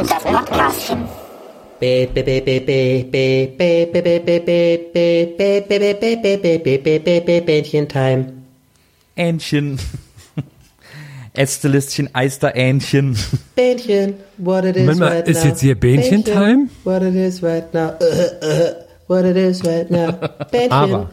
Das Podcastchen. Bähnchen-Time. Ähnchen. Ästelistchen, Eister, Ähnchen. Bähnchen, what it is Moment mal, right ist now. jetzt hier Bähnchen-Time? What it is right now. Uh, uh, what it is right now. Bähnchen. Aber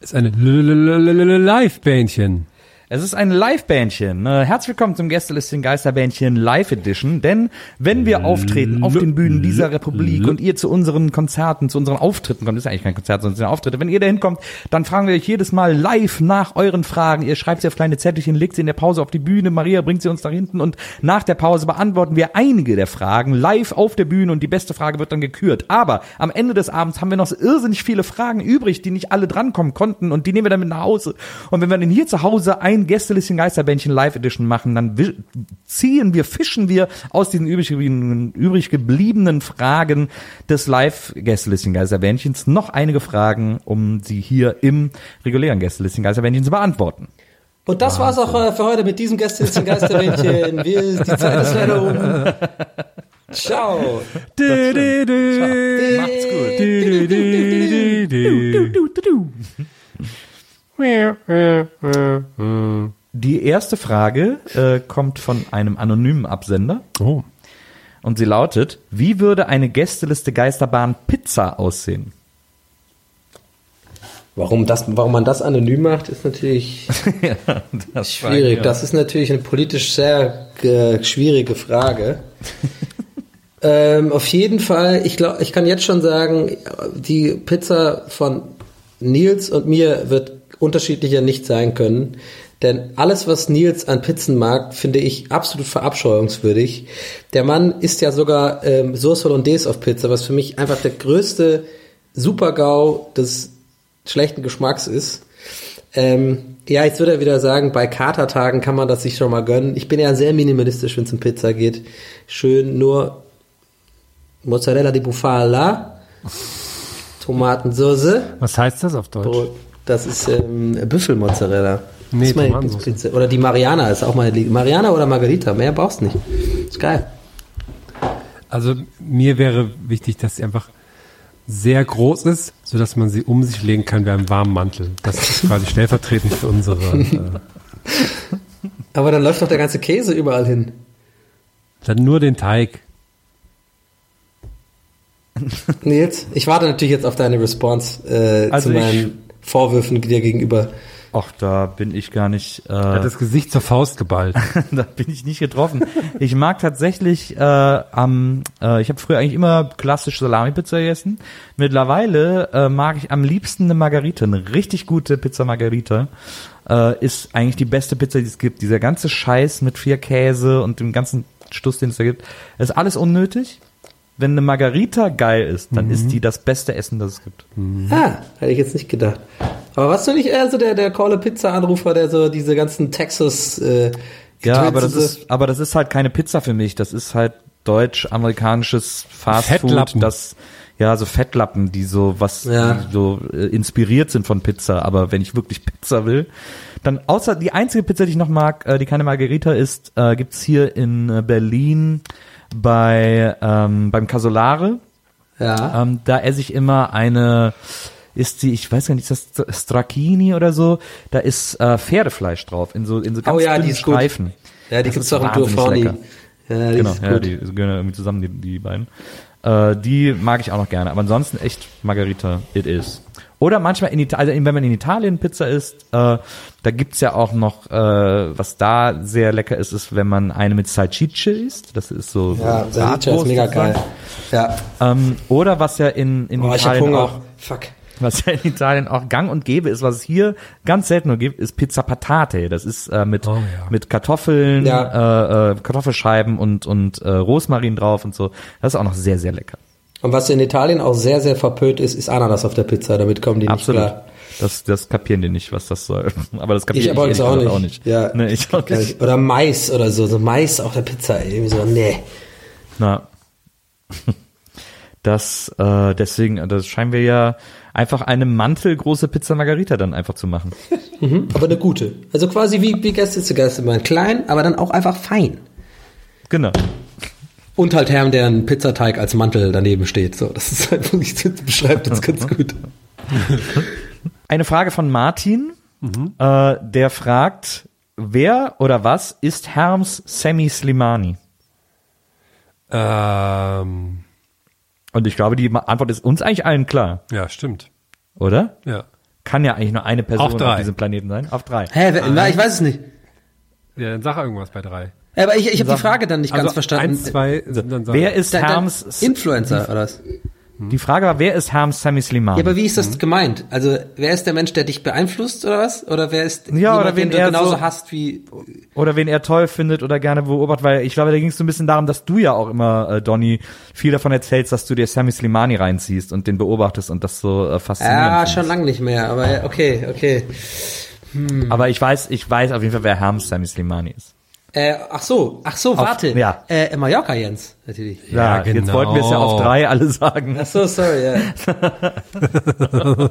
ist eine Live-Bähnchen. Es ist ein Live-Bändchen. Äh, Herzlich willkommen zum Gästelistchen Geisterbändchen Live Edition. Denn wenn wir auftreten auf den Bühnen dieser Republik und ihr zu unseren Konzerten, zu unseren Auftritten kommt, ist eigentlich kein Konzert, sondern sind Auftritte. Wenn ihr da hinkommt, dann fragen wir euch jedes Mal live nach euren Fragen. Ihr schreibt sie auf kleine Zettelchen, legt sie in der Pause auf die Bühne. Maria bringt sie uns nach hinten und nach der Pause beantworten wir einige der Fragen live auf der Bühne und die beste Frage wird dann gekürt. Aber am Ende des Abends haben wir noch irrsinnig viele Fragen übrig, die nicht alle drankommen konnten und die nehmen wir dann mit nach Hause. Und wenn wir dann hier zu Hause ein Gästelistchen Geisterbändchen Live Edition machen, dann ziehen wir, fischen wir aus diesen übrig gebliebenen, übrig gebliebenen Fragen des Live Gästelistchen Geisterbändchens noch einige Fragen, um sie hier im regulären Gästelistchen Geisterbändchen zu beantworten. Und das war's auch äh, für heute mit diesem Gästelistchen Geisterbändchen. Wir, die Zeit ist leider um. Ciao. Du, du, du. Macht's gut. Du, du, du, du, du. Die erste Frage äh, kommt von einem anonymen Absender Oh. und sie lautet, wie würde eine Gästeliste Geisterbahn Pizza aussehen? Warum, das, warum man das anonym macht, ist natürlich das schwierig. Das ist natürlich eine politisch sehr äh, schwierige Frage. ähm, auf jeden Fall, ich glaube, ich kann jetzt schon sagen, die Pizza von Nils und mir wird unterschiedlicher nicht sein können. Denn alles, was Nils an Pizzen mag, finde ich absolut verabscheuungswürdig. Der Mann isst ja sogar ähm, Sauce Hollandaise auf Pizza, was für mich einfach der größte Super-GAU des schlechten Geschmacks ist. Ähm, ja, jetzt würde er wieder sagen, bei Katertagen kann man das sich schon mal gönnen. Ich bin ja sehr minimalistisch, wenn es um Pizza geht. Schön nur Mozzarella di Bufala, Tomatensauce, Was heißt das auf Deutsch? Brot. Das ist ähm, Büffelmozzarella. Nee, das ist meine. Lieblingspizza. Oder die Mariana ist auch meine Lieblings. Mariana oder Margarita, mehr brauchst du nicht. Ist geil. Also mir wäre wichtig, dass sie einfach sehr groß ist, sodass man sie um sich legen kann wie einen warmen Mantel. Das ist quasi stellvertretend für unsere. Äh, Aber dann läuft doch der ganze Käse überall hin. dann nur den Teig. Nils, ich warte natürlich jetzt auf deine Response äh, Also zu meinen Vorwürfen dir gegenüber. Ach, da bin ich gar nicht. Äh, Hat das Gesicht zur Faust geballt. da bin ich nicht getroffen. Ich mag tatsächlich äh, am, äh, ich habe früher eigentlich immer klassisch Salami-Pizza gegessen. Mittlerweile äh, mag ich am liebsten eine Margarita, eine richtig gute Pizza Margarita. Äh, ist eigentlich die beste Pizza, die es gibt. Dieser ganze Scheiß mit vier Käse und dem ganzen Stuss, den es da gibt, ist alles unnötig. Wenn eine Margarita geil ist, dann ist die das beste Essen, das es gibt. Ah, hätte ich jetzt nicht gedacht. Aber warst du nicht eher so der, der Calle Pizza Anrufer, der so diese ganzen Texas äh, Ja, aber das ist, aber das ist halt keine Pizza für mich. Das ist halt deutsch-amerikanisches Fastfood, Fettlappen. das ja so Fettlappen, die so was Ja. die so äh, inspiriert sind von Pizza. Aber wenn ich wirklich Pizza will, dann außer die einzige Pizza, die ich noch mag, äh, die keine Margherita ist, äh, gibt's hier in äh, Berlin bei ähm, beim Casolare. Ja. Ähm, da esse ich immer eine, ist die, ich weiß gar nicht, ist das Stracchini oder so? Da ist äh, Pferdefleisch drauf, in so, in so ganz Oh ja, die ist gut. Streifen. Ja, die Das gibt's doch im Durforni. Ja, die Genau, ist ja, gut. die gehören irgendwie zusammen, die, die beiden. Äh, die mag ich auch noch gerne. Aber ansonsten echt Margarita, it is. Oder manchmal in Italien, also wenn man in Italien Pizza isst, äh, da gibt's ja auch noch, äh, was da sehr lecker ist, ist, wenn man eine mit Salsicce isst. Das ist so, ja, so ist mega geil. Ja. Ähm, oder was ja in, in Oh, Italien auch, Fuck. was ja in Italien auch gang und gäbe ist, was es hier ganz selten nur gibt, ist Pizza Patate. Das ist äh, mit, Oh, ja. mit Kartoffeln, Ja. äh, äh, Kartoffelscheiben und, und äh, Rosmarin drauf und so. Das ist auch noch sehr, sehr lecker. Und was in Italien auch sehr, sehr verpönt ist, ist Ananas auf der Pizza. Damit kommen die Absolut. nicht klar. Das, das kapieren die nicht, was das soll. Aber das kapiere Ich ich, aber ehrlich jetzt auch gesagt nicht. Ja. Nee, ich auch nicht. Oder Mais oder so. So Mais auf der Pizza. Irgendwie so, nee. Na. Das, äh, deswegen, das scheinen wir ja einfach eine mantelgroße Pizza Margarita dann einfach zu machen. Aber eine gute. Also quasi wie, wie Gäste zu Gäste klein, aber dann auch einfach fein. Genau. Und halt Herrn, der einen Pizzateig als Mantel daneben steht. So, das ist einfach, ich beschreibt das ganz gut. Eine Frage von Martin, Mhm. äh, der fragt, wer oder was ist Herms Semi Slimani? Ähm, Und ich glaube, die Antwort ist uns eigentlich allen klar, ja, stimmt. oder? Ja. Kann ja eigentlich nur eine Person Auf auf, diesem Planeten sein. Auf drei. Hä, wer, na, ich weiß es nicht. Ja, dann sag irgendwas bei drei. Aber ich, ich habe die Frage dann nicht ganz also verstanden. Eins, zwei. Wer ist Da- da- Herms? Influencer oder was? Die Frage war, wer ist Herms Semi Slimani? Ja, aber wie ist das gemeint? Also, wer ist der Mensch, der dich beeinflusst oder was? Oder wer ist Ja, oder wen den du er genauso so- hasst wie oder wen er toll findet oder gerne beobachtet, weil ich glaube, da ging es so ein bisschen darum, dass du ja auch immer, äh, Donny, viel davon erzählst, dass du dir Sammy Slimani reinziehst und den beobachtest und das so äh, faszinierend Ja, findest. schon lange nicht mehr, aber okay, okay. Aber ich weiß, ich weiß auf jeden Fall, wer Herms Sammy Slimani ist. Äh, ach so, ach so, warte. ja. Äh, Mallorca Jens, natürlich. Ja, Ja, jetzt genau. wollten wir es ja auf drei alle sagen. Ach so, sorry, ja.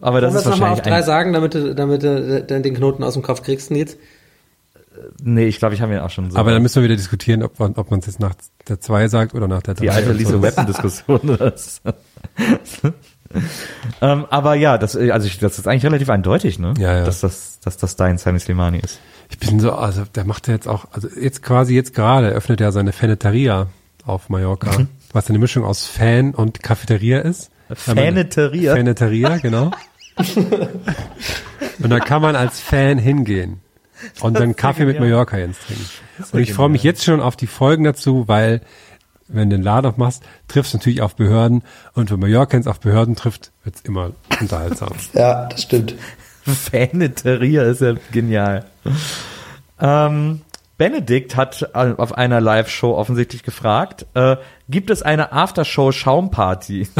Aber das Wollen wir ist es nochmal auf wahrscheinlich drei sagen, damit du, damit du dann den Knoten aus dem Kopf kriegst, Nils? Nee, ich glaube, ich habe ihn auch schon so. Aber dann müssen wir wieder diskutieren, ob man ob man es jetzt nach der zwei sagt oder nach der drei. die alte Lisa Weapon Diskussion. Das. ähm, aber ja, das, also ich, das ist eigentlich relativ eindeutig, ne? Ja, ja. Dass das, dass das dein Sammy Slimani ist. Ich bin so, also der macht ja jetzt auch, also jetzt quasi jetzt gerade öffnet er seine Faneteria auf Mallorca, was eine Mischung aus Fan und Cafeteria ist. Faneteria? Faneteria, genau. und da kann man als Fan hingehen und dann Kaffee mit. Mallorca Jens trinken. Und ich freue mich jetzt schon auf die Folgen dazu, weil wenn du den Laden aufmachst, triffst du natürlich auf Behörden und wenn Mallorcans auf Behörden trifft, wird's immer unterhaltsam. Ja, das stimmt. Faneteria ist ja genial. Ähm, Benedikt hat auf einer Live-Show offensichtlich gefragt, äh, gibt es eine Aftershow-Schaumparty?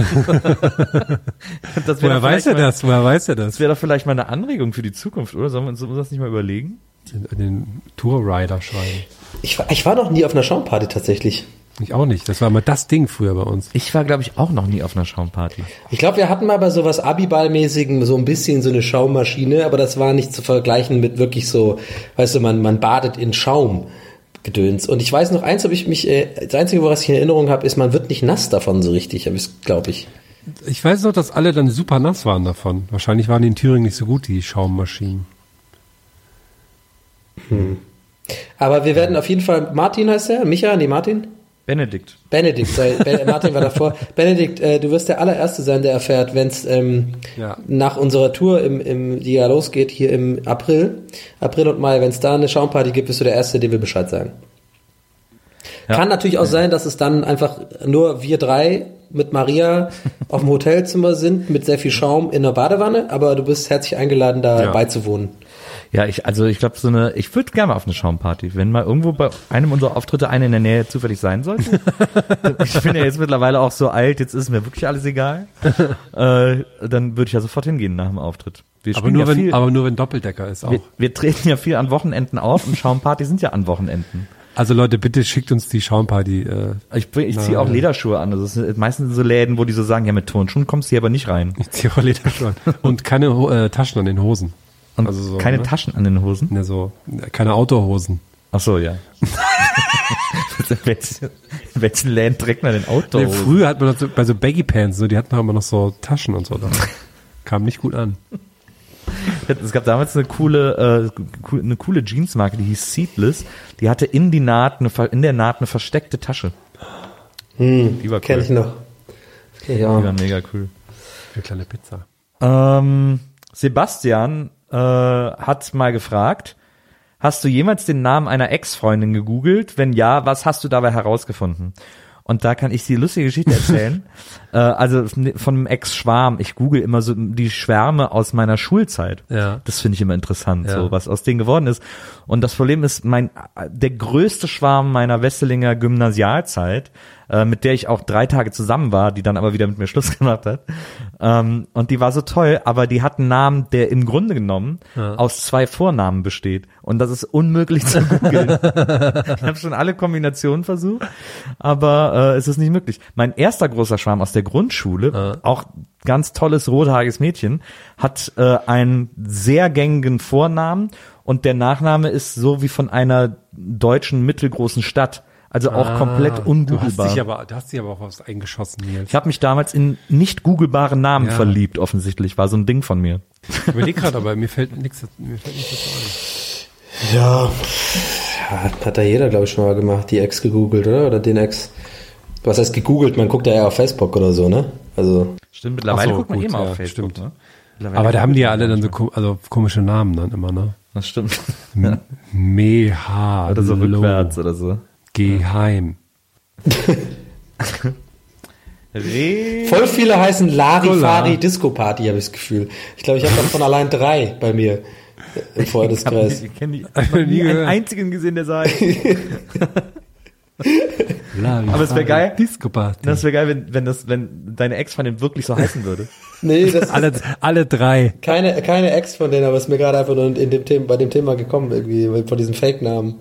das wäre Woher weiß er das? Woher weiß er das? Das wäre doch vielleicht mal eine Anregung für die Zukunft, oder? Sollen wir uns das nicht mal überlegen? Den, den Tour-Rider schreiben. Ich ich war noch nie auf einer Schaumparty tatsächlich. Ich auch nicht. Das war immer das Ding früher bei uns. Ich war, glaube ich, auch noch nie auf einer Schaumparty. Ich glaube, wir hatten mal bei sowas Abiball-mäßigen so ein bisschen so eine Schaummaschine, aber das war nicht zu vergleichen mit wirklich so, weißt du, man, man badet in Schaum. Gedöns. Und ich weiß noch eins, habe ich mich, äh, das Einzige, was ich in Erinnerung habe, ist, man wird nicht nass davon so richtig, glaube ich. Ich weiß noch, dass alle dann super nass waren davon. Wahrscheinlich waren die in Thüringen nicht so gut, die Schaummaschinen. Aber wir werden auf jeden Fall, Martin heißt er? Micha? Nee, Martin? Benedikt. Benedikt, sei, ben, Martin war davor. Benedikt, äh, du wirst der allererste sein, der erfährt, wenn es ähm, Ja. nach unserer Tour, im, im, die ja losgeht, hier im April, April und Mai, wenn es da eine Schaumparty gibt, bist du der Erste, dem wir Bescheid sagen. Ja. Kann natürlich auch sein, dass es dann einfach nur wir drei mit Maria auf dem Hotelzimmer sind, mit sehr viel Schaum in der Badewanne, aber du bist herzlich eingeladen, da Ja. beizuwohnen. Ja, ich, also ich glaube, so eine, ich würde gerne mal auf eine Schaumparty, wenn mal irgendwo bei einem unserer Auftritte eine in der Nähe zufällig sein sollte. ich bin ja jetzt mittlerweile auch so alt, jetzt ist mir wirklich alles egal. äh, dann würde ich ja sofort hingehen nach dem Auftritt. Aber nur, ja wenn, viel, aber nur wenn Doppeldecker ist auch. wir, wir treten ja viel an Wochenenden auf und Schaumparty sind ja an Wochenenden. Also Leute, bitte schickt uns die Schaumparty. Äh, Ich, ich ziehe auch Nein. Lederschuhe an. Also es sind meistens so Läden, wo die so sagen, ja mit Turnschuhen kommst du hier aber nicht rein. ich ziehe auch Lederschuhe an. Und keine äh, Taschen an den Hosen. Und Also so, keine ne? Taschen an den Hosen. Ne, so, keine Outdoor-Hosen. Ach so, ja. in, welchen, in welchen Läden trägt man denn Outdoor? Nee, früher hat man das so, bei so Baggy Pants, so, die hatten auch immer noch so Taschen und so. Da. Kam nicht gut an. Es gab damals eine coole, äh, eine coole Jeansmarke, die hieß Seedless. Die hatte in die Naht eine, in der Naht eine versteckte Tasche. die war cool. Kenn ich noch. Okay, Die ja. war mega cool. Für kleine Pizza. Ähm, Sebastian äh, hat mal gefragt, hast du jemals den Namen einer Ex-Freundin gegoogelt? Wenn ja, was hast du dabei herausgefunden? Und da kann ich die lustige Geschichte erzählen. äh, also von einem Ex-Schwarm. Ich google immer so die Schwärme aus meiner Schulzeit. Ja. Das finde ich immer interessant, Ja. so was aus denen geworden ist. Und das Problem ist, mein der größte Schwarm meiner Wesselinger Gymnasialzeit, äh, mit der ich auch drei Tage zusammen war, die dann aber wieder mit mir Schluss gemacht hat. Ähm, und die war so toll, aber die hat einen Namen, der im Grunde genommen aus zwei Vornamen besteht. Und das ist unmöglich zu googeln. ich habe schon alle Kombinationen versucht, aber äh, es ist nicht möglich. Mein erster großer Schwarm aus der Grundschule, auch ganz tolles rothaariges Mädchen, hat äh, einen sehr gängigen Vornamen und der Nachname ist so wie von einer deutschen mittelgroßen Stadt. Also auch komplett Ah, Du hast ungoogelbar. dich aber, du hast dich aber auch was eingeschossen, Nils. Ich habe mich damals in nicht googelbare Namen Ja. verliebt, offensichtlich. War so ein Ding von mir. Ich überlege gerade, aber mir fällt nichts, mir fällt nichts dazu ein. Ja, ja, hat da jeder, glaube ich, schon mal gemacht, die Ex gegoogelt, oder? Oder den Ex. Was heißt gegoogelt? Man guckt ja eher auf Facebook oder so, ne? Also, Stimmt, mittlerweile so, guckt man gut, eh mal ja, auf Facebook. stimmt. Ne? Mittlerweile Aber da haben die ja alle dann so man ko also komische Namen dann immer, ne? Das stimmt. Meha, Oder so rückwärts oder so. Geheim. Voll viele heißen Larifari. Disco Party, habe ich das Gefühl. Ich glaube, ich habe davon allein drei bei mir im Freundeskreis. Ich kenne die. Hab habe nie nie einen einzigen gesehen, der. Larifari Aber es wär geil. Disco Party. Das wäre geil, wenn, wenn das, wenn deine Ex-Freundin wirklich so heißen würde. Nee, das ist alle, alle drei. keine, keine Ex von denen, aber es ist mir gerade einfach nur in dem Thema, bei dem Thema gekommen, irgendwie, von diesem Fake-Namen.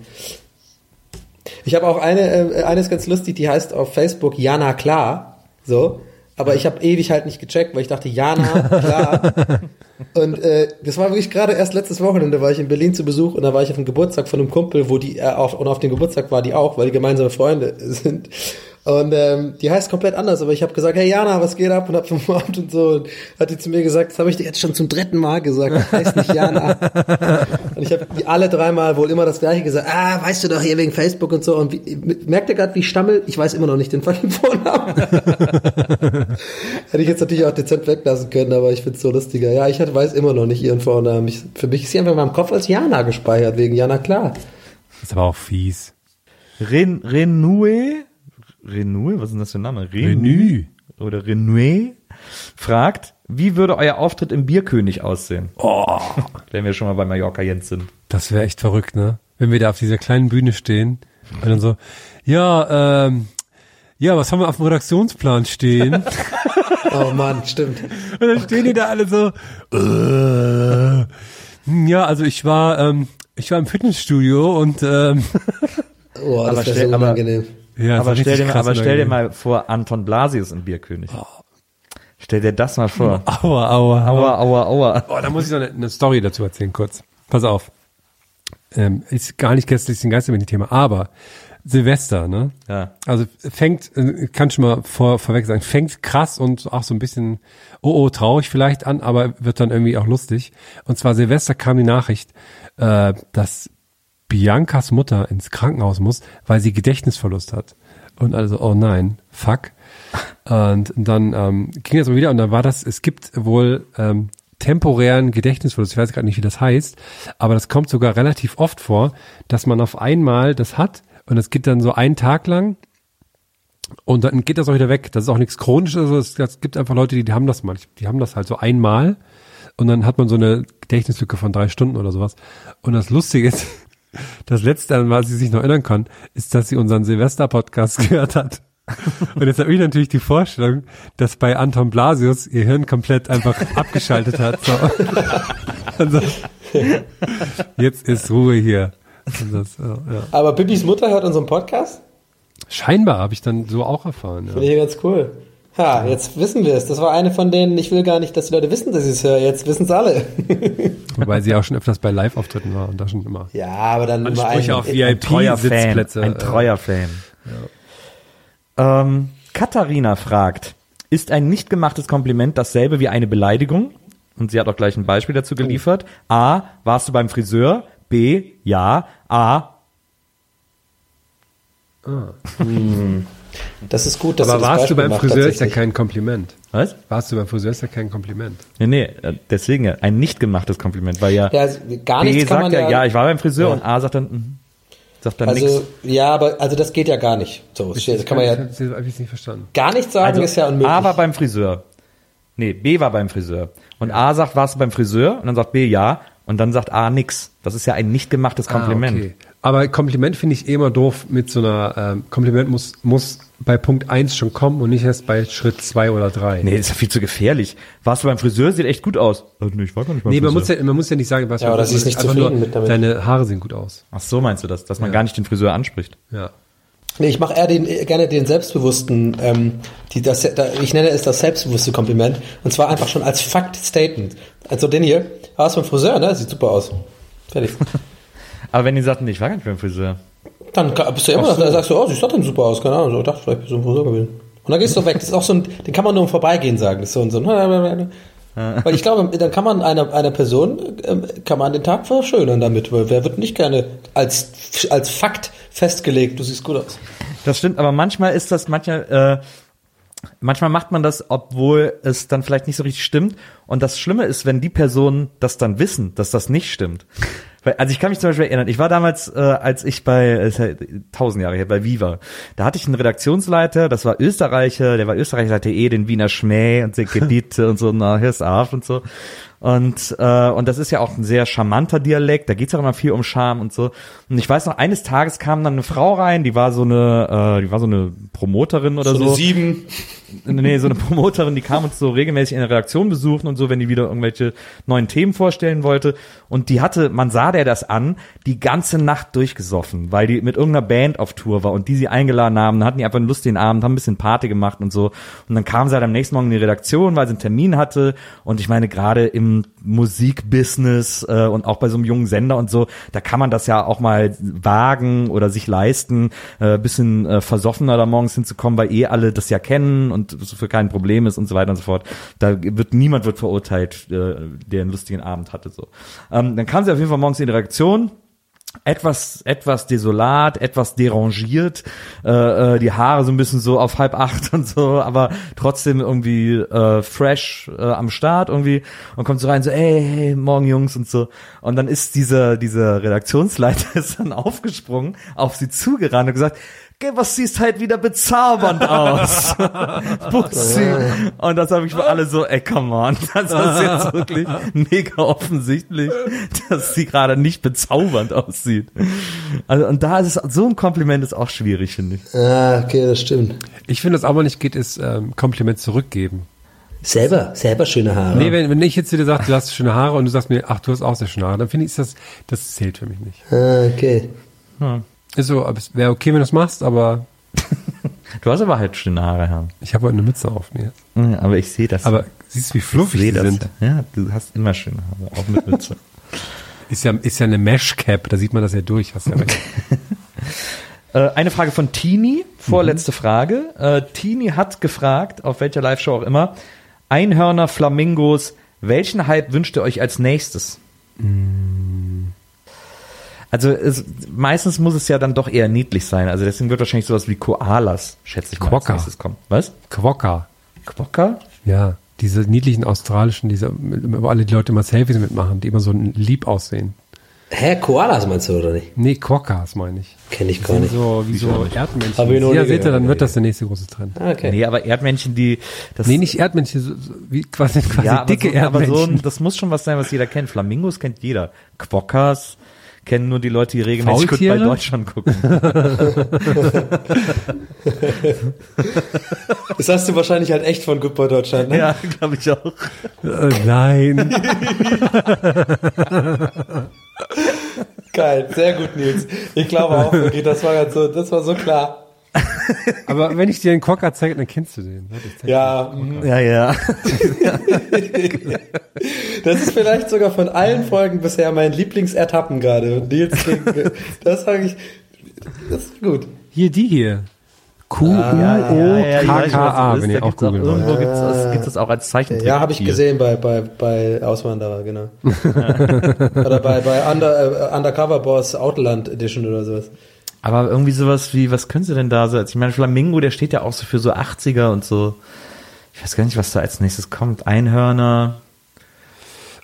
Ich habe auch eine, äh, eine ist ganz lustig, die heißt auf Facebook Jana Klar, so. Aber ich habe ewig halt nicht gecheckt, weil ich dachte, Jana, klar. Und äh, das war wirklich gerade erst letztes Wochenende, war ich in Berlin zu Besuch und da war ich auf dem Geburtstag von einem Kumpel, wo die, äh, auf, und auf dem Geburtstag war die auch, weil die gemeinsame Freunde sind. Und ähm, die heißt komplett anders, aber ich habe gesagt, hey Jana, was geht ab? Und hab umarmt und so. Und hat die zu mir gesagt, das habe ich dir jetzt schon zum dritten Mal gesagt, das heißt nicht Jana. und ich habe die alle dreimal wohl immer das gleiche gesagt, ah, weißt du doch hier wegen Facebook und so. Und wie, merkt ihr gerade, wie ich stammel? Ich weiß immer noch nicht den fucking Vornamen. Hätte ich jetzt natürlich auch dezent weglassen können, aber ich find's so lustiger. Ja, ich weiß immer noch nicht ihren Vornamen. Ich, für mich ist sie einfach in meinem Kopf als Jana gespeichert, wegen Jana klar. Das ist aber auch fies. Ren, Renue, Renue, was ist denn das für ein Name? Renue. Oder Renue fragt, wie würde euer Auftritt im Bierkönig aussehen? Oh. Wenn wir schon mal bei Mallorca Jens sind. Das wäre echt verrückt, ne? Wenn wir da auf dieser kleinen Bühne stehen und dann so, ja, ähm, ja, was haben wir auf dem Redaktionsplan stehen? Oh Mann, stimmt. Und dann stehen die da alle so, äh, hm, ja, also ich war, ähm, ich war im Fitnessstudio und ähm, Oh, das Aber wäre so stell- aber- unangenehm. Ja, aber stell, dir mal, aber stell dir mal vor, Anton Blasius im Bierkönig. Stell dir das mal vor. Aua, aua, Aua, aua, aua. Oh, da muss ich noch eine, eine Story dazu erzählen, kurz. Pass auf. Ähm, ist gar nicht gestern ein Geister mit dem Thema, aber Silvester, ne? Ja. Also fängt, äh, kann schon mal vor, vorweg sagen, fängt krass und auch so ein bisschen, oh, oh, traurig vielleicht an, aber wird dann irgendwie auch lustig. Und zwar Silvester kam die Nachricht, äh, dass Biancas Mutter ins Krankenhaus muss, weil sie Gedächtnisverlust hat. Und also, oh nein, fuck. Und dann ähm, ging das mal wieder und dann war das, es gibt wohl ähm, temporären Gedächtnisverlust, ich weiß gerade nicht, wie das heißt, aber das kommt sogar relativ oft vor, dass man auf einmal das hat und es geht dann so einen Tag lang und dann geht das auch wieder weg. Das ist auch nichts Chronisches, also es, es gibt einfach Leute, die, die haben das mal, die haben das halt so einmal und dann hat man so eine Gedächtnislücke von drei Stunden oder sowas. Und das Lustige ist, das letzte, an was sie sich noch erinnern kann, ist, dass sie unseren Silvester-Podcast gehört hat. Und jetzt habe ich natürlich die Vorstellung, dass bei Anton Blasius ihr Hirn komplett einfach abgeschaltet hat. So. Also, jetzt ist Ruhe hier. Und das, ja, ja. Aber Bibis Mutter hört unseren Podcast? Scheinbar habe ich dann so auch erfahren. Ja. Finde ich ganz cool. Ha, jetzt wissen wir es. Das war eine von denen, ich will gar nicht, dass die Leute wissen, dass ich es höre. Jetzt wissen es alle. Wobei sie auch schon öfters bei Live-Auftritten war und da schon immer. ja, aber dann immer Ansprüche ein, auf Ein treuer Fan. VIP-Sitzplätze. Ein treuer Fan. Ähm, Katharina fragt, ist ein nicht gemachtes Kompliment dasselbe wie eine Beleidigung? Und sie hat auch gleich ein Beispiel dazu geliefert. A, warst du beim Friseur? B, ja. A, Das ist gut, dass Aber du das warst Beispiel du beim Friseur ist ja kein Kompliment. was? Warst du beim Friseur ist ja kein Kompliment. Nee, nee, äh, deswegen ja, ein nicht gemachtes Kompliment, weil ja, Ja, gar B nichts kann sagt man ja, ja, ja, ich war beim Friseur Ja. und A sagt dann, mhm, sagt dann also nichts. ja, aber also das geht ja gar nicht. So, das kann man ja Ich habe ich nicht verstanden. gar nicht sagen, Also ist ja unmöglich. A war beim Friseur. Nee, B war beim Friseur. Und A sagt, warst du beim Friseur? Und dann sagt B ja. Und dann sagt A nix. Das ist ja ein nicht gemachtes Kompliment. Ah, okay. Aber Kompliment finde ich eh immer doof mit so einer, ähm, Kompliment muss, muss bei Punkt 1 schon kommen und nicht erst bei Schritt 2 oder 3. Nee, das ist ja viel zu gefährlich. Warst du beim Friseur? Sieht echt gut aus. Äh, Nee, ich war gar nicht beim Nee, man Friseur. muss, ja, man muss ja nicht sagen, was Ja, oder ist nicht zufrieden nur, mit damit. Deine Haare sehen gut aus. Ach so meinst du das, dass man Ja. gar nicht den Friseur anspricht. Ja. Nee, ich mache eher den, gerne den selbstbewussten, ähm, die, das, da, ich nenne es das selbstbewusste Kompliment. Und zwar einfach schon als Fact-Statement. Also den hier, ah, ist beim Friseur, ne? Sieht super aus. Fertig. Aber wenn die sagten, nee, ich war gar nicht beim Friseur. Dann bist du immer noch, da sagst du, oh, sieht doch denn super aus, keine Ahnung, so, ich dachte, vielleicht bist du im Friseur gewesen. Und dann gehst du weg. Das ist auch so ein, den kann man nur im Vorbeigehen sagen. Das ist so ein, so ein weil ich glaube, dann kann man einer, einer Person, ähm, kann man den Tag verschönern damit, weil wer wird nicht gerne als, als Fakt festgelegt, du siehst gut aus. Das stimmt, aber manchmal ist das, manchmal, äh, manchmal macht man das, obwohl es dann vielleicht nicht so richtig stimmt. Und das Schlimme ist, wenn die Personen das dann wissen, dass das nicht stimmt. Also ich kann mich zum Beispiel erinnern, ich war damals, äh, als ich bei, tausend Jahre her, bei Viva, da hatte ich einen Redaktionsleiter, das war Österreicher, der war Österreicher, hatte eh den Wiener Schmäh und den Gebiet und so, na, hier ist Arf und so. Und, äh, und das ist ja auch ein sehr charmanter Dialekt, da geht's auch immer viel um Charme und so. Und ich weiß noch, eines Tages kam dann eine Frau rein, die war so eine, äh, die war so eine Promoterin oder so. sieben. Nee, so eine Promoterin, die kam uns so regelmäßig in der Redaktion besuchen und so, wenn die wieder irgendwelche neuen Themen vorstellen wollte. Und die hatte, man sah der das an, die ganze Nacht durchgesoffen, weil die mit irgendeiner Band auf Tour war und die sie eingeladen haben. Dann hatten die einfach einen lustigen Abend, haben ein bisschen Party gemacht und so. Und dann kam sie halt am nächsten Morgen in die Redaktion, weil sie einen Termin hatte. Und ich meine, gerade im Musikbusiness äh, und auch bei so einem jungen Sender und so, da kann man das ja auch mal wagen oder sich leisten, äh, bisschen äh, versoffener da morgens hinzukommen, weil eh alle das ja kennen und es für kein Problem ist und so weiter und so fort. Da wird niemand wird verurteilt, äh, der einen lustigen Abend hatte. So. Ähm, dann kam sie auf jeden Fall morgens in die Redaktion etwas etwas desolat, etwas derangiert, äh, äh, die Haare so ein bisschen so auf halb acht und so, aber trotzdem irgendwie äh, fresh äh, am Start irgendwie und kommt so rein so, ey, hey, morgen Jungs und so. Und dann ist dieser dieser Redaktionsleiter ist dann aufgesprungen, auf sie zugerannt und gesagt, Geh, was siehst halt wieder bezaubernd aus. Bussi. Und das habe ich für alle so, ey, come on. Das ist jetzt wirklich mega offensichtlich, dass sie gerade nicht bezaubernd aussieht. Also, und da ist es, so ein Kompliment ist auch schwierig, finde ich. Ah, okay, das stimmt. Ich finde, was aber nicht geht, ist ähm, Kompliment zurückgeben. Selber, selber schöne Haare. Nee, wenn, wenn ich jetzt zu dir sage, du hast schöne Haare und du sagst mir, ach, du hast auch sehr schöne Haare, dann finde ich, ist das, das zählt für mich nicht. ah, okay. Ist so, es wäre okay, wenn du es machst, aber Du hast aber halt schöne Haare, Herr. ich habe heute eine Mütze auf mir. Ja, Aber ich sehe das. Aber siehst du, wie fluffig die das. sind? Ja. du hast immer schöne Haare, auch mit Mütze. Ist ja, ist ja eine Mesh-Cap, da sieht man das ja durch, hast ja recht. Eine Frage von Tini, vorletzte Frage. Äh, Tini hat gefragt, auf welcher Live-Show auch immer, Einhörner, Flamingos, welchen Hype wünscht ihr euch als nächstes? Also es, meistens muss es ja dann doch eher niedlich sein. Also deswegen wird wahrscheinlich sowas wie Koalas, schätze ich mal, Quokka. als nächstes kommen. Was? Quokka. Quokka? Ja, diese niedlichen australischen, diese, wo alle die Leute immer Selfies mitmachen, die immer so lieb aussehen. Hä, Koalas meinst du, oder nicht? Nee, Quokkas meine ich. Kenn ich Die gar sind nicht. so wie so Erdmännchen. Hab ich noch ja, seht ihr, dann wird das der nächste große Trend. Ah, okay. Nee, aber Erdmännchen, die das Nee, nicht Erdmännchen, so, so, wie quasi, quasi ja, aber dicke so, aber Erdmännchen. so ein, das muss schon was sein, was jeder kennt. Flamingos kennt jeder. Quokkas kennen nur die Leute, die regelmäßig gut bei Faultiere? Deutschland gucken. Das hast du wahrscheinlich halt echt von Goodbye Deutschland, ne? ja, glaube ich auch. äh, nein. Geil, sehr gut, Nils. Ich glaube auch wirklich, das war ganz so, das war so klar. Aber wenn ich dir einen Quokka zeige, dann kennst du den. Zeig dir. Ja, mhm. Ja, ja. das ist vielleicht sogar von allen Folgen bisher mein Lieblingsertappen gerade. Und Nils, das sage ich, das ist gut. Hier, die hier. Q-U-O-K-K-A, weiß, wenn ihr auch googeln Irgendwo wollt. gibt es das auch als Zeichentrick. Ja, habe ich gesehen bei, bei, bei Auswanderer, genau. oder bei, bei Under, äh, Undercover Boss Outland Edition oder sowas. Aber irgendwie sowas wie, was können sie denn da so? Ich meine, Flamingo, der steht ja auch so für so 80er und so. Ich weiß gar nicht, was da als nächstes kommt. Einhörner.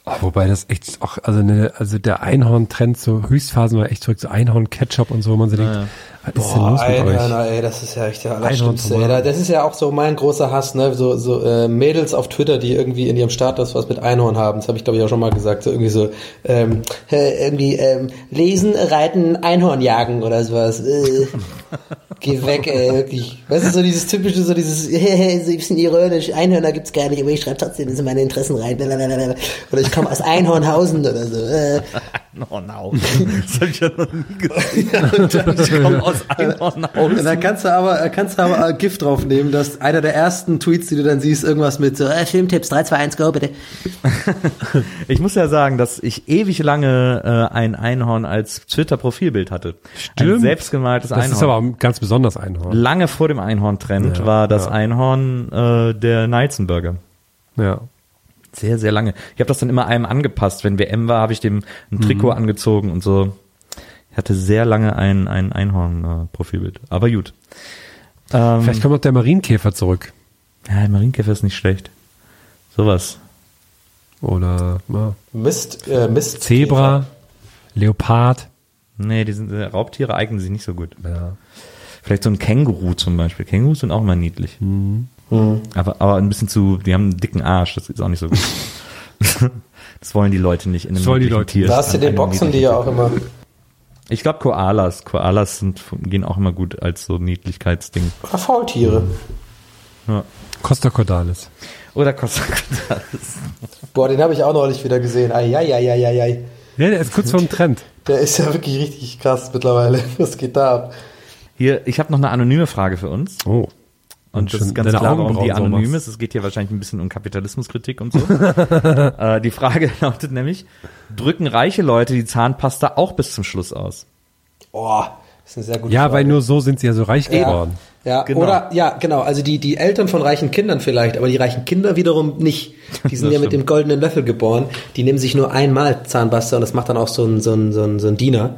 Oh, wobei das echt auch, also, ne, also der Einhorn-Trend, so Höchstphasen war echt zurück, so Einhorn-Ketchup und so, wo man sich denkt, was ist denn los mit euch? Einhörner, ey, das ist ja echt der Allerschlimmste. Ey. Das ist ja auch so mein großer Hass, ne? So, so äh, Mädels auf Twitter, die irgendwie in ihrem Status was mit Einhorn haben. Das habe ich, glaube ich, auch schon mal gesagt. So irgendwie so, ähm, äh, irgendwie ähm, lesen, reiten, Einhorn jagen oder sowas. Äh, geh weg, ey, wirklich. Weißt du, so dieses typische, so dieses, hey, so ein bisschen ironisch, Einhörner gibt's gar nicht, aber ich schreibe trotzdem in meine Interessen rein. Blablabla. Oder ich komme aus Einhornhausen oder so. Äh. No, no. Das habe ich ja noch nie gesehen. ich komme aus Und Einhornhausen. dann kannst du aber, kannst du aber Gift draufnehmen, dass einer der ersten Tweets, die du dann siehst, irgendwas mit so, äh, Filmtipps 3, 2, 1, go bitte. Ich muss ja sagen, dass ich ewig lange äh, ein Einhorn als Twitter-Profilbild hatte. Ein Stimmt. selbstgemaltes Das Einhorn. ist aber ein ganz besonders Einhorn. Lange vor dem Einhorn-Trend Ja, war das ja. Einhorn äh, der Neizenburger. Ja. Sehr, sehr lange. Ich habe das dann immer einem angepasst. Wenn WM war, habe ich dem ein Trikot Mhm. angezogen und so. Ich hatte sehr lange ein, ein Einhorn-Profilbild. Aber gut. Ähm, Vielleicht kommt noch der Marienkäfer zurück. ja, der Marienkäfer ist nicht schlecht. Sowas. Oder ja, Mist, äh, Mist. Zebra, Leopard. Nee, die sind, äh, Raubtiere eignen sich nicht so gut. Ja. Vielleicht so ein Känguru zum Beispiel. Kängurus sind auch immer niedlich. Mhm. Aber, aber ein bisschen zu, die haben einen dicken Arsch, das ist auch nicht so gut. das wollen die Leute nicht in einem Das wollen die Leute Tier. Da hast du den Boxen, die ja auch immer. Ich glaube Koalas. Koalas sind, gehen auch immer gut als so Niedlichkeitsding. Oder Faultiere. Ja. Costa Cordalis. Oder Costa Cordalis. Boah, den habe ich auch neulich wieder gesehen. Eieieiei. Ja, der ist kurz vor dem Trend. Der ist ja wirklich richtig krass mittlerweile. Was geht da ab? Hier, ich habe noch eine anonyme Frage für uns. Oh. Und das schon ist ganz deine klar, warum die so anonym machst. ist. Es geht hier wahrscheinlich ein bisschen um Kapitalismuskritik und so. äh, die Frage lautet nämlich, drücken reiche Leute die Zahnpasta auch bis zum Schluss aus? Boah, das ist eine sehr gute Ja, Frage. weil nur so sind sie ja so reich ja, geworden. ja, Genau. oder ja, genau. Also die die Eltern von reichen Kindern vielleicht, aber die reichen Kinder wiederum nicht. Die sind Das ja mit stimmt. dem goldenen Löffel geboren. Die nehmen sich nur einmal Zahnpasta und das macht dann auch so ein so ein so ein, so ein Diener.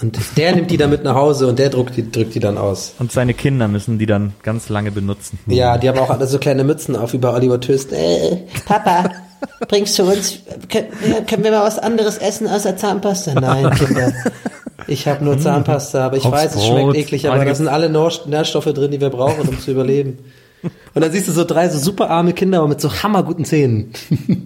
Und der nimmt die dann mit nach Hause und der drückt die drückt die dann aus. Und seine Kinder müssen die dann ganz lange benutzen. Ja, die haben auch alle so kleine Mützen auf wie bei Oliver Twist. Äh, Papa, bringst du uns, können, wir mal was anderes essen außer Zahnpasta? Nein, Kinder. Ich habe nur Zahnpasta, aber ich Aufs weiß, es schmeckt eklig, aber da sind alle Nähr- Nährstoffe drin, die wir brauchen, um zu überleben. Und dann siehst du so drei so super arme Kinder, aber mit so hammerguten Zähnen.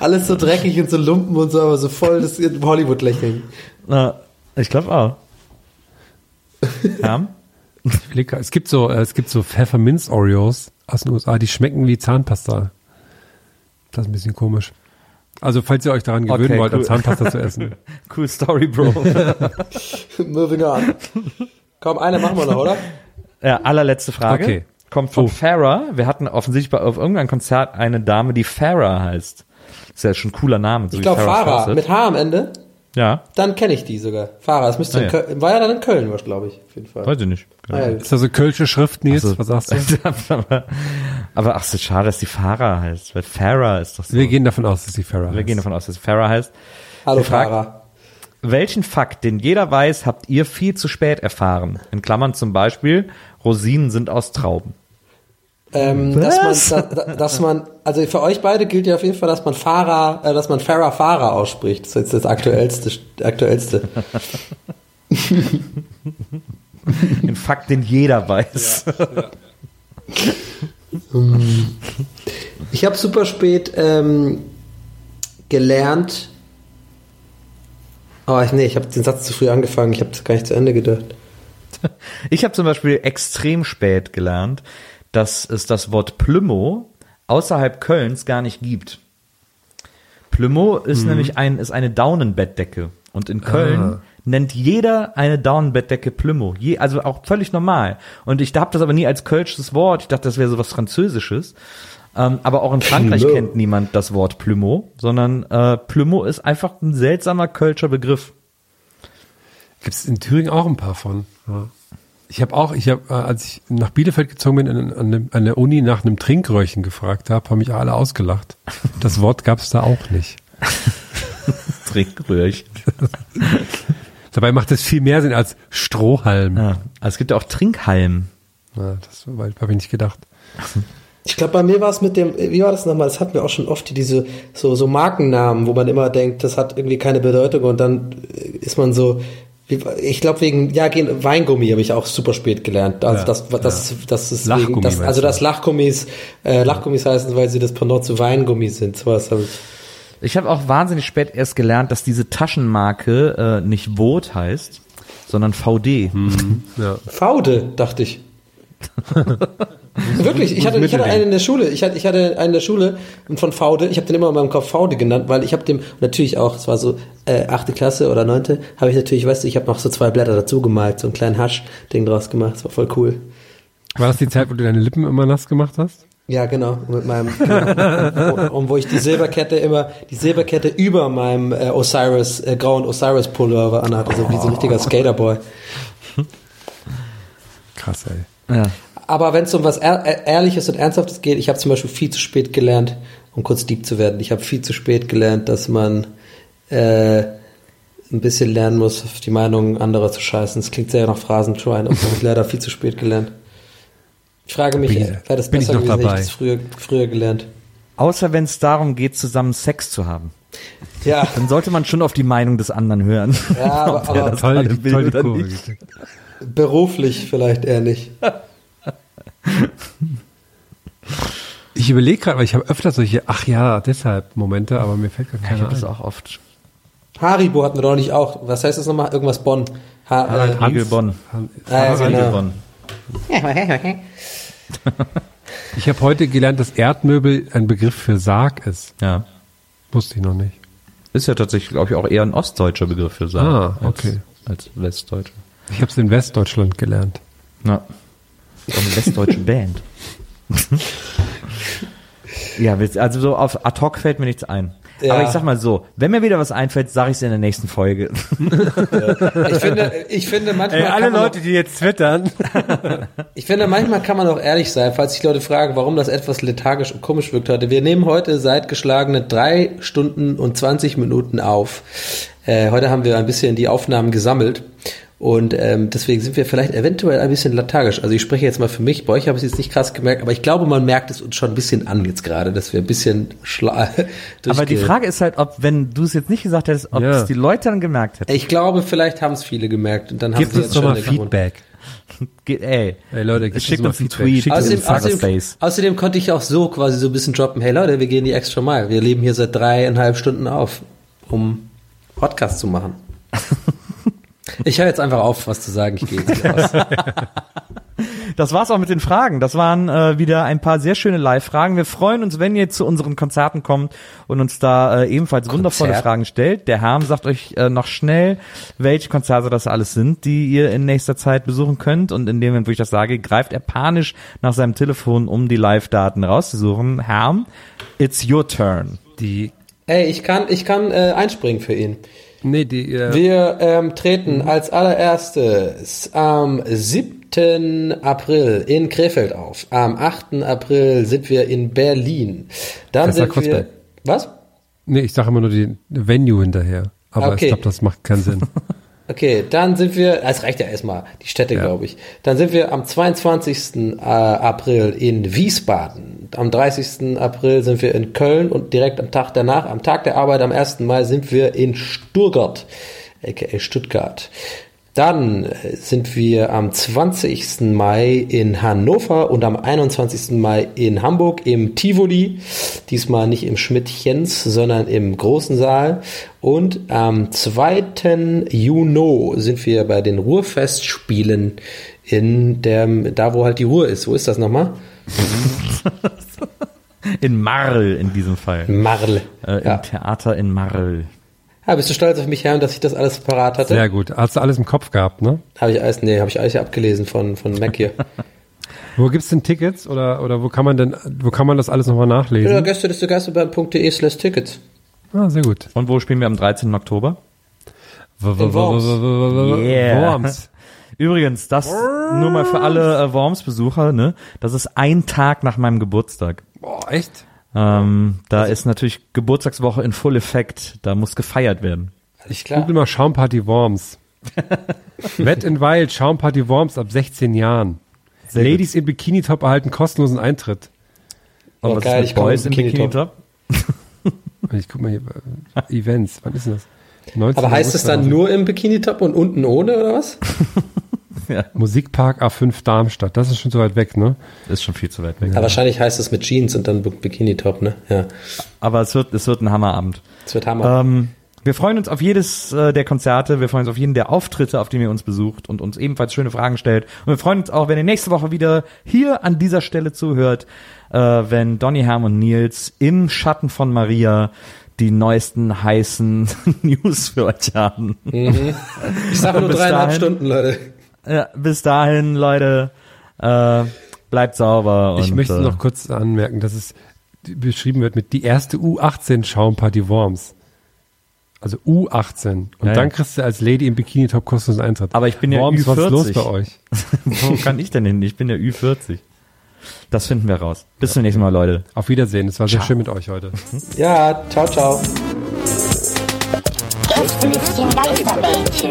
Alles so dreckig und so Lumpen und so, aber so voll das Hollywood-Lächeln. Äh, ich glaube auch. Ja? Grad, Es gibt so, äh, es gibt so Pfefferminz-Oreos aus den USA, die schmecken wie Zahnpasta. Das ist ein bisschen komisch. Also, falls ihr euch daran gewöhnen Okay, wollt, cool. an Zahnpasta zu essen. Cool Story, Bro. Moving on. Komm, eine machen wir noch, oder? ja, allerletzte Frage. Okay. Kommt von Oh. Farah. Wir hatten offensichtlich bei, auf irgendeinem Konzert eine Dame, die Farah heißt. Ist ja schon ein cooler Name. So Ich glaube Fahrer Fawcett. mit H am Ende. Ja, Dann kenne ich die sogar. Fahrer, das müsste Ah, in ja. Köln, war ja dann in Köln, glaube ich, auf jeden Fall. weiß ich nicht. Ah, ja. Ist das so kölsche Schrift, Nils? Also- Was sagst du? aber, aber ach so, schade, dass die Farah heißt. Weil Farah ist doch so. Wir gehen davon aus, dass sie Wir heißt. gehen davon aus, dass Farah heißt. Hallo Fahrer. Welchen Fakt, den jeder weiß, habt ihr viel zu spät erfahren? In Klammern zum Beispiel, Rosinen sind aus Trauben. Ähm, dass man, da, da- dass man, also für euch beide gilt ja auf jeden Fall, dass man Fahrer, äh, dass man Farah Fahrer ausspricht. Das ist jetzt das aktuellste, aktuellste. Ein Fakt, den jeder weiß. Ich habe super spät ähm, gelernt. Oh, ich, nee, ich habe den Satz zu früh angefangen. Ich habe das gar nicht zu Ende gedacht. Ich habe zum Beispiel extrem spät gelernt, dass es das Wort Plümo außerhalb Kölns gar nicht gibt. Plümo ist nämlich ein, ist eine Daunenbettdecke. Und in Köln nennt jeder eine Daunenbettdecke Plümo. Je, also auch völlig normal. Und ich habe das aber nie als kölsches Wort. Ich dachte, das wäre so was Französisches. Ähm, aber auch in Frankreich Plümo. kennt niemand das Wort Plümo, sondern äh, Plümo ist einfach ein seltsamer kölscher Begriff. Gibt es in Thüringen auch ein paar von. Ja. Ich habe auch, ich habe, äh, als ich nach Bielefeld gezogen bin, an, an, der Uni nach einem Trinkröhrchen gefragt habe, haben mich alle ausgelacht. Das Wort gab es da auch nicht. Trinkröhrchen. Dabei macht es viel mehr Sinn als Strohhalm. Ja. Ja. Also es gibt ja auch Trinkhalm. das habe ich nicht gedacht. Ich glaube, bei mir war es mit dem, wie war das nochmal? Das hatten wir auch schon oft, diese so, so Markennamen, wo man immer denkt, das hat irgendwie keine Bedeutung und dann ist man so, ich glaube wegen, ja, gehen- Weingummi habe ich auch super spät gelernt. Also Ja, das, das, das ist Lachgummi wegen, das, also du? das Lachgummis, äh, Lachgummis heißen, weil sie das Pendant zu Weingummi sind. Sowas habe ich. Ich habe auch wahnsinnig spät erst gelernt, dass diese Taschenmarke äh, nicht Vot heißt, sondern VD. Ja. Faude, dachte ich. Wirklich, ich hatte, ich hatte einen in der Schule. Ich hatte, ich hatte einen in der Schule von Faude. Ich habe den immer in meinem Kopf Faude genannt, weil ich habe dem natürlich auch, es war so äh, achte Klasse oder neunte, habe ich natürlich, weißt du, ich habe noch so zwei Blätter dazu gemalt, so einen kleinen Hasch-Ding draus gemacht. Das war voll cool. War das die Zeit, wo du deine Lippen immer nass gemacht hast? Ja, genau, mit meinem, genau. und, wo ich die Silberkette immer, die Silberkette über meinem äh, Osiris, äh, grauen Osiris-Pullover anhatte, so wie so ein richtiger Skaterboy. Krass, ey. Ja. Aber wenn es um was ehr ehr- Ehrliches und Ernsthaftes geht, ich habe zum Beispiel viel zu spät gelernt, um kurz deep zu werden, ich habe viel zu spät gelernt, dass man äh, ein bisschen lernen muss, auf die Meinung anderer zu scheißen. Das klingt sehr nach Phrasenschwein, aber das habe ich leider viel zu spät gelernt. Ich frage mich, Bin- wäre das bin besser noch gewesen, hätte dabei. ich das früher, früher gelernt. Außer wenn es darum geht, zusammen Sex zu haben. Ja, Dann sollte man schon auf die Meinung des anderen hören. ja aber, aber das Toll, toll beruflich vielleicht eher nicht. Ich überlege gerade, weil ich habe öfter solche, ach ja, deshalb Momente, aber mir fällt gar Ja, ich keiner habe das auch oft. Haribo hatten wir doch nicht auch. Was heißt das nochmal? Irgendwas Bonn. Ha äh, Riegel Bonn. Ah, ja, Riegel genau. Bonn. Ich habe heute gelernt, dass Erdmöbel ein Begriff für Sarg ist. Ja. Wusste ich noch nicht. Ist ja tatsächlich, glaube ich, auch eher ein ostdeutscher Begriff für Sarg. Ah, okay. Als, als westdeutscher. Ich habe es in Westdeutschland gelernt. Auch eine westdeutsche Band. Ja, also so auf ad hoc fällt mir nichts ein. Ja. Aber ich sag mal so, wenn mir wieder was einfällt, sage ich es in der nächsten Folge. Ich finde, ich finde manchmal. kann man die jetzt twittern. Ich finde, manchmal kann man auch ehrlich sein, falls sich Leute fragen, warum das etwas lethargisch und komisch wirkt heute. Wir nehmen heute seit geschlagene drei Stunden und 20 Minuten auf. Äh, heute haben wir ein bisschen die Aufnahmen gesammelt und ähm, deswegen sind wir vielleicht eventuell ein bisschen lethargisch. Also ich spreche jetzt mal für mich, bei euch habe ich es jetzt nicht krass gemerkt, aber ich glaube, man merkt es uns schon ein bisschen an jetzt gerade, dass wir ein bisschen schla Aber die Frage ist halt, ob, wenn du es jetzt nicht gesagt hättest, ob Ja. es die Leute dann gemerkt hätten. Ich glaube, vielleicht haben es viele gemerkt und dann haben Gib sie doch schon mal Feedback. Ge- Ey, Ey Leute, schickt uns mal uns einen Feedback. Tweet Schickt Außerdem, außerdem, außerdem konnte ich auch so quasi so ein bisschen droppen, hey Leute, wir gehen die extra Mile. Wir leben hier seit dreieinhalb Stunden auf, um Podcast zu machen. Ich höre jetzt einfach auf, was zu sagen. Ich gehe jetzt raus. Das war's auch mit den Fragen. Das waren äh, wieder ein paar sehr schöne Live-Fragen. Wir freuen uns, wenn ihr zu unseren Konzerten kommt und uns da äh, ebenfalls wundervolle Konzert? Fragen stellt. Der Herm sagt euch äh, noch schnell, welche Konzerte das alles sind, die ihr in nächster Zeit besuchen könnt. Und in dem Moment, wo ich das sage, greift er panisch nach seinem Telefon, um die Live-Daten rauszusuchen. Herm, it's your turn. Die, Ey, ich kann, ich kann äh, einspringen für ihn. Nee, die, äh, Wir ähm, treten als allererstes am 7. April in Krefeld auf. Am 8. April sind wir in Berlin. Dann Kaiser sind wir. Was? nee, ich sage immer nur die Venue hinterher. Aber Okay. ich glaube, das macht keinen Sinn. Okay, dann sind wir, es reicht ja erstmal, die Städte, Ja. glaube ich. Dann sind wir am 22. äh, April in Wiesbaden. Am 30. April sind wir in Köln und direkt am Tag danach, am Tag der Arbeit, am 1. Mai, sind wir in Stuttgart, aka Stuttgart. Dann äh, sind wir am 20. Mai in Hannover und am 21. Mai in Hamburg im Tivoli. Diesmal nicht im Schmidtchens, sondern im großen Saal. Und am 2. Juni sind wir bei den Ruhrfestspielen in dem, da wo halt die Ruhr ist. Wo ist das nochmal? In Marl in diesem Fall. Marl. Äh, ja. Im Theater in Marl. Ja, bist du stolz auf mich, Herr, dass ich das alles parat hatte? Sehr gut. Hast du alles im Kopf gehabt, ne? Habe ich alles, nee, habe ich alles hier abgelesen von, von Mac hier. Wo gibt's denn Tickets oder, oder wo kann man denn, wo kann man das alles nochmal Ja, nachlesen? Gäste des slash Tickets. Ah, sehr gut. Und wo spielen wir am 13. Oktober? Worms. Übrigens, das nur mal für alle äh, Worms-Besucher, ne? Das ist ein Tag nach meinem Geburtstag. Boah, echt? Ähm, da ist natürlich Geburtstagswoche in Full Effekt. Da muss gefeiert werden. Ich. Google mal Schaumparty Worms. Wet n Wild, Schaumparty Worms ab 16 Jahren. Sehr Ladies im Bikini-Top erhalten kostenlosen Eintritt. Oh, was geil, ist ich Boys im im Bikini-Top. Bikini-Top? Ich guck mal hier, äh, Events, wann ist denn das? 19. Aber heißt es dann 2000. nur im Bikini-Top und unten ohne, oder was? Musikpark A5 Darmstadt, das ist schon so weit weg, ne? Ist schon viel zu weit weg. Aber wahrscheinlich heißt es mit Jeans und dann Bikini-Top, ne? Ja. Aber es wird, es wird ein Hammerabend. Das wird Hammer. Ähm, wir freuen uns auf jedes äh, der Konzerte, wir freuen uns auf jeden der Auftritte, auf den ihr uns besucht und uns ebenfalls schöne Fragen stellt. Und wir freuen uns auch, wenn ihr nächste Woche wieder hier an dieser Stelle zuhört, äh, wenn Donny, Herm und Nils im Schatten von Maria die neuesten heißen News für euch haben. ich sage nur dreieinhalb dahin- Stunden, Leute. Ja, bis dahin, Leute, äh, bleibt sauber. Ich und, möchte äh, noch kurz anmerken, dass es beschrieben wird mit die erste U18 Schaumparty Worms. Also U18. Und Ja, ja. dann kriegst du als Lady im Bikini-Top kostenlosen Eintritt. Aber ich bin ja Worms, was ist Ü40. los bei euch? Wo kann ich denn hin? Ich bin ja Ü40. Das finden wir raus. Bis zum nächsten Mal, Leute. Auf Wiedersehen, es war sehr schön mit euch heute. Ja, ciao, ciao. Geisterbällchen.